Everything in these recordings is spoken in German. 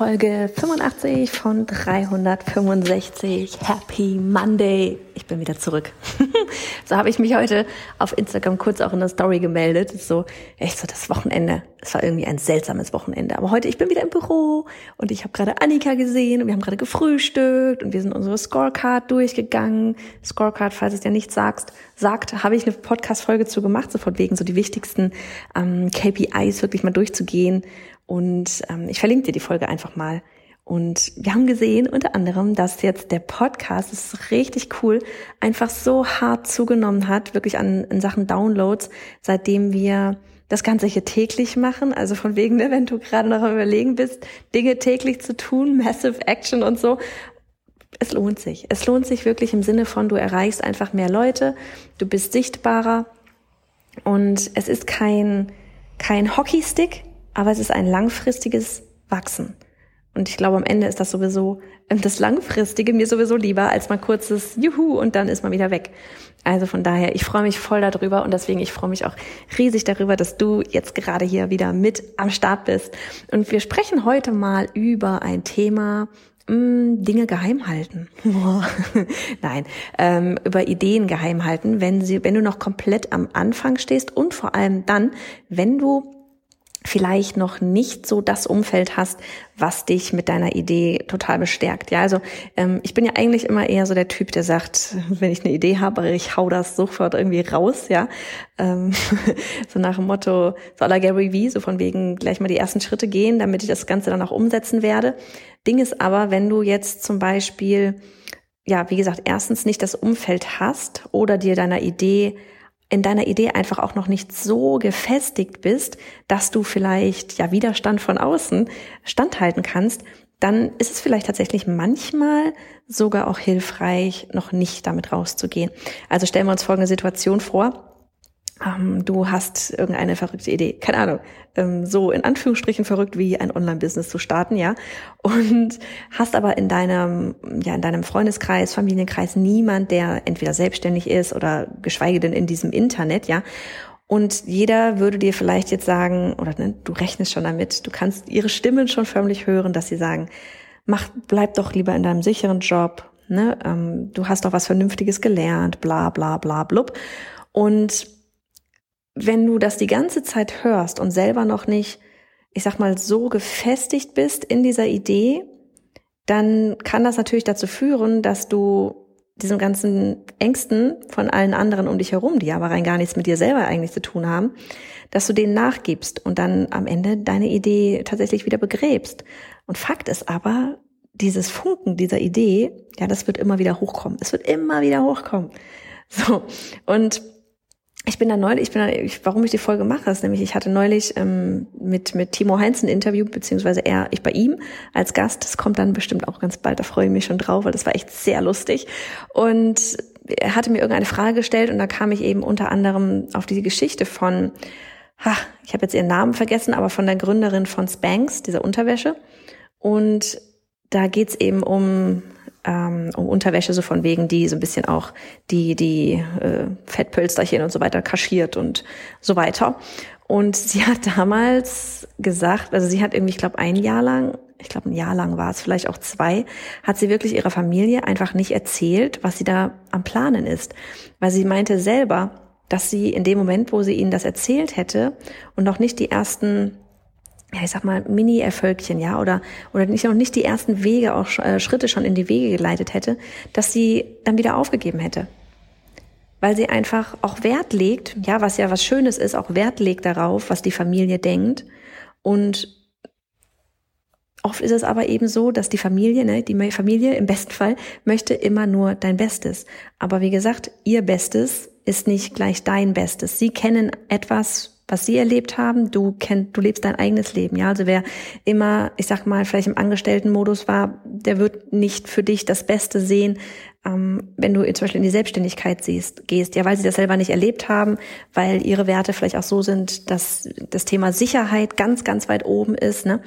Folge 85 von 365. Happy Monday. Ich bin wieder zurück. so habe ich mich heute auf Instagram kurz auch in der Story gemeldet. So, echt so das Wochenende. Es war irgendwie ein seltsames Wochenende. Aber heute, ich bin wieder im Büro und ich habe gerade Annika gesehen und wir haben gerade gefrühstückt und wir sind unsere Scorecard durchgegangen. Scorecard, falls es dir nicht sagst, sagt, habe ich eine Podcast-Folge zu gemacht, so von wegen so die wichtigsten ähm, KPIs wirklich mal durchzugehen und ähm, ich verlinke dir die Folge einfach mal. Und wir haben gesehen unter anderem, dass jetzt der Podcast, das ist richtig cool, einfach so hart zugenommen hat, wirklich an in Sachen Downloads, seitdem wir das Ganze hier täglich machen. Also von wegen, ne, wenn du gerade noch am Überlegen bist, Dinge täglich zu tun, Massive Action und so. Es lohnt sich. Es lohnt sich wirklich im Sinne von, du erreichst einfach mehr Leute, du bist sichtbarer und es ist kein, kein Hockeystick, aber es ist ein langfristiges Wachsen. Und ich glaube, am Ende ist das sowieso das Langfristige mir sowieso lieber als mal kurzes Juhu und dann ist man wieder weg. Also von daher, ich freue mich voll darüber und deswegen, ich freue mich auch riesig darüber, dass du jetzt gerade hier wieder mit am Start bist. Und wir sprechen heute mal über ein Thema, hm, Dinge geheim halten. Nein, ähm, über Ideen geheim halten, wenn sie, wenn du noch komplett am Anfang stehst und vor allem dann, wenn du vielleicht noch nicht so das Umfeld hast, was dich mit deiner Idee total bestärkt. Ja, also ähm, ich bin ja eigentlich immer eher so der Typ, der sagt, wenn ich eine Idee habe, ich hau das sofort irgendwie raus, ja. Ähm, so nach dem Motto, so à Gary Vee, so von wegen gleich mal die ersten Schritte gehen, damit ich das Ganze dann auch umsetzen werde. Ding ist aber, wenn du jetzt zum Beispiel, ja, wie gesagt, erstens nicht das Umfeld hast oder dir deiner Idee in deiner Idee einfach auch noch nicht so gefestigt bist, dass du vielleicht ja Widerstand von außen standhalten kannst, dann ist es vielleicht tatsächlich manchmal sogar auch hilfreich, noch nicht damit rauszugehen. Also stellen wir uns folgende Situation vor ähm, du hast irgendeine verrückte Idee, keine Ahnung, ähm, so in Anführungsstrichen verrückt wie ein Online-Business zu starten, ja, und hast aber in deinem, ja, in deinem Freundeskreis, Familienkreis niemand, der entweder selbstständig ist oder geschweige denn in diesem Internet, ja, und jeder würde dir vielleicht jetzt sagen, oder ne, du rechnest schon damit, du kannst ihre Stimmen schon förmlich hören, dass sie sagen, mach, bleib doch lieber in deinem sicheren Job, ne, ähm, du hast doch was Vernünftiges gelernt, bla bla bla blub. Und wenn du das die ganze Zeit hörst und selber noch nicht, ich sag mal, so gefestigt bist in dieser Idee, dann kann das natürlich dazu führen, dass du diesem ganzen Ängsten von allen anderen um dich herum, die aber rein gar nichts mit dir selber eigentlich zu tun haben, dass du denen nachgibst und dann am Ende deine Idee tatsächlich wieder begräbst. Und Fakt ist aber, dieses Funken dieser Idee, ja, das wird immer wieder hochkommen. Es wird immer wieder hochkommen. So. Und ich bin da neulich, ich bin da, ich, warum ich die Folge mache, ist nämlich, ich hatte neulich ähm, mit, mit Timo Heinz ein Interview, beziehungsweise er, ich bei ihm als Gast. Das kommt dann bestimmt auch ganz bald, da freue ich mich schon drauf, weil das war echt sehr lustig. Und er hatte mir irgendeine Frage gestellt und da kam ich eben unter anderem auf diese Geschichte von, ha, ich habe jetzt ihren Namen vergessen, aber von der Gründerin von Spanx, dieser Unterwäsche. Und da geht's eben um ähm, um Unterwäsche, so von wegen, die so ein bisschen auch die, die äh, Fettpölsterchen und so weiter kaschiert und so weiter. Und sie hat damals gesagt, also sie hat irgendwie, ich glaube, ein Jahr lang, ich glaube, ein Jahr lang war es, vielleicht auch zwei, hat sie wirklich ihrer Familie einfach nicht erzählt, was sie da am Planen ist. Weil sie meinte selber, dass sie in dem Moment, wo sie ihnen das erzählt hätte und noch nicht die ersten ja, ich sag mal, Mini-Erfolgchen, ja, oder, oder nicht noch nicht die ersten Wege, auch äh, Schritte schon in die Wege geleitet hätte, dass sie dann wieder aufgegeben hätte. Weil sie einfach auch Wert legt, ja, was ja was Schönes ist, auch Wert legt darauf, was die Familie denkt und Oft ist es aber eben so, dass die Familie, ne, die Familie im besten Fall möchte immer nur dein Bestes. Aber wie gesagt, ihr Bestes ist nicht gleich dein Bestes. Sie kennen etwas, was sie erlebt haben. Du kennst, du lebst dein eigenes Leben. Ja, also wer immer, ich sag mal, vielleicht im Angestelltenmodus war, der wird nicht für dich das Beste sehen, ähm, wenn du zum Beispiel in die Selbstständigkeit siehst, gehst. Ja, weil sie das selber nicht erlebt haben, weil ihre Werte vielleicht auch so sind, dass das Thema Sicherheit ganz, ganz weit oben ist. Ne?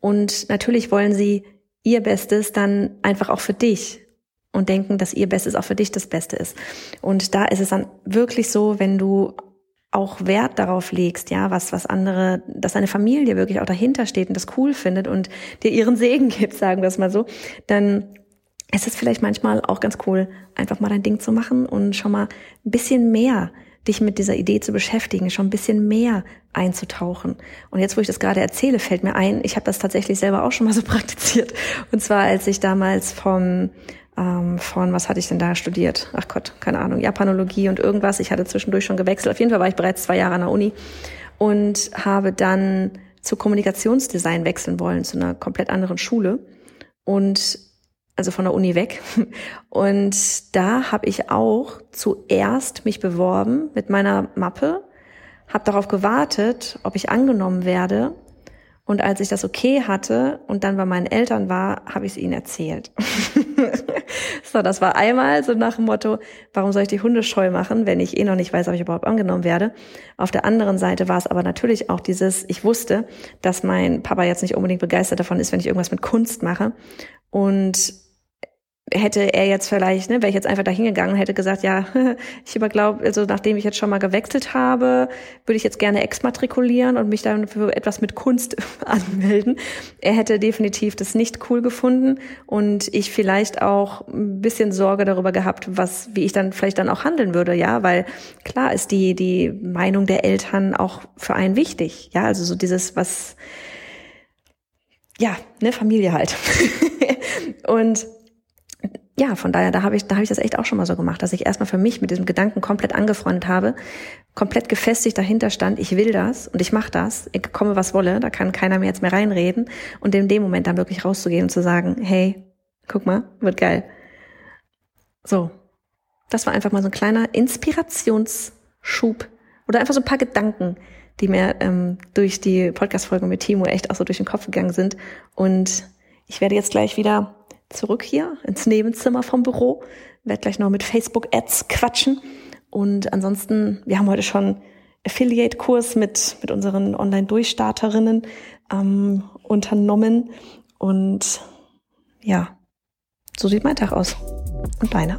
Und natürlich wollen sie ihr Bestes dann einfach auch für dich und denken, dass ihr Bestes auch für dich das Beste ist. Und da ist es dann wirklich so, wenn du auch Wert darauf legst, ja, was, was andere, dass deine Familie wirklich auch dahinter steht und das cool findet und dir ihren Segen gibt, sagen wir es mal so, dann ist es vielleicht manchmal auch ganz cool, einfach mal dein Ding zu machen und schon mal ein bisschen mehr dich mit dieser Idee zu beschäftigen, schon ein bisschen mehr einzutauchen. Und jetzt, wo ich das gerade erzähle, fällt mir ein, ich habe das tatsächlich selber auch schon mal so praktiziert. Und zwar, als ich damals vom ähm, von, was hatte ich denn da studiert? Ach Gott, keine Ahnung, Japanologie und irgendwas. Ich hatte zwischendurch schon gewechselt. Auf jeden Fall war ich bereits zwei Jahre an der Uni und habe dann zu Kommunikationsdesign wechseln wollen, zu einer komplett anderen Schule. Und also von der Uni weg. Und da habe ich auch zuerst mich beworben mit meiner Mappe, habe darauf gewartet, ob ich angenommen werde und als ich das okay hatte und dann bei meinen Eltern war, habe ich es ihnen erzählt. so, das war einmal so nach dem Motto, warum soll ich die Hunde scheu machen, wenn ich eh noch nicht weiß, ob ich überhaupt angenommen werde. Auf der anderen Seite war es aber natürlich auch dieses, ich wusste, dass mein Papa jetzt nicht unbedingt begeistert davon ist, wenn ich irgendwas mit Kunst mache. Und hätte er jetzt vielleicht, ne, wäre ich jetzt einfach dahin gegangen, hätte gesagt, ja, ich überglaube, also nachdem ich jetzt schon mal gewechselt habe, würde ich jetzt gerne exmatrikulieren und mich dann für etwas mit Kunst anmelden. Er hätte definitiv das nicht cool gefunden und ich vielleicht auch ein bisschen Sorge darüber gehabt, was, wie ich dann vielleicht dann auch handeln würde, ja, weil klar ist die, die Meinung der Eltern auch für einen wichtig, ja, also so dieses, was, ja, ne, Familie halt. und ja, von daher, da habe ich, da habe ich das echt auch schon mal so gemacht, dass ich erstmal für mich mit diesem Gedanken komplett angefreundet habe, komplett gefestigt dahinter stand, ich will das und ich mache das, ich komme was wolle, da kann keiner mir jetzt mehr reinreden und in dem Moment dann wirklich rauszugehen und zu sagen, hey, guck mal, wird geil. So, das war einfach mal so ein kleiner Inspirationsschub oder einfach so ein paar Gedanken, die mir ähm, durch die Podcast-Folge mit Timo echt auch so durch den Kopf gegangen sind und ich werde jetzt gleich wieder zurück hier ins Nebenzimmer vom Büro. Werde gleich noch mit Facebook-Ads quatschen. Und ansonsten, wir haben heute schon Affiliate-Kurs mit, mit unseren Online-Durchstarterinnen ähm, unternommen. Und ja, so sieht mein Tag aus. Und deiner?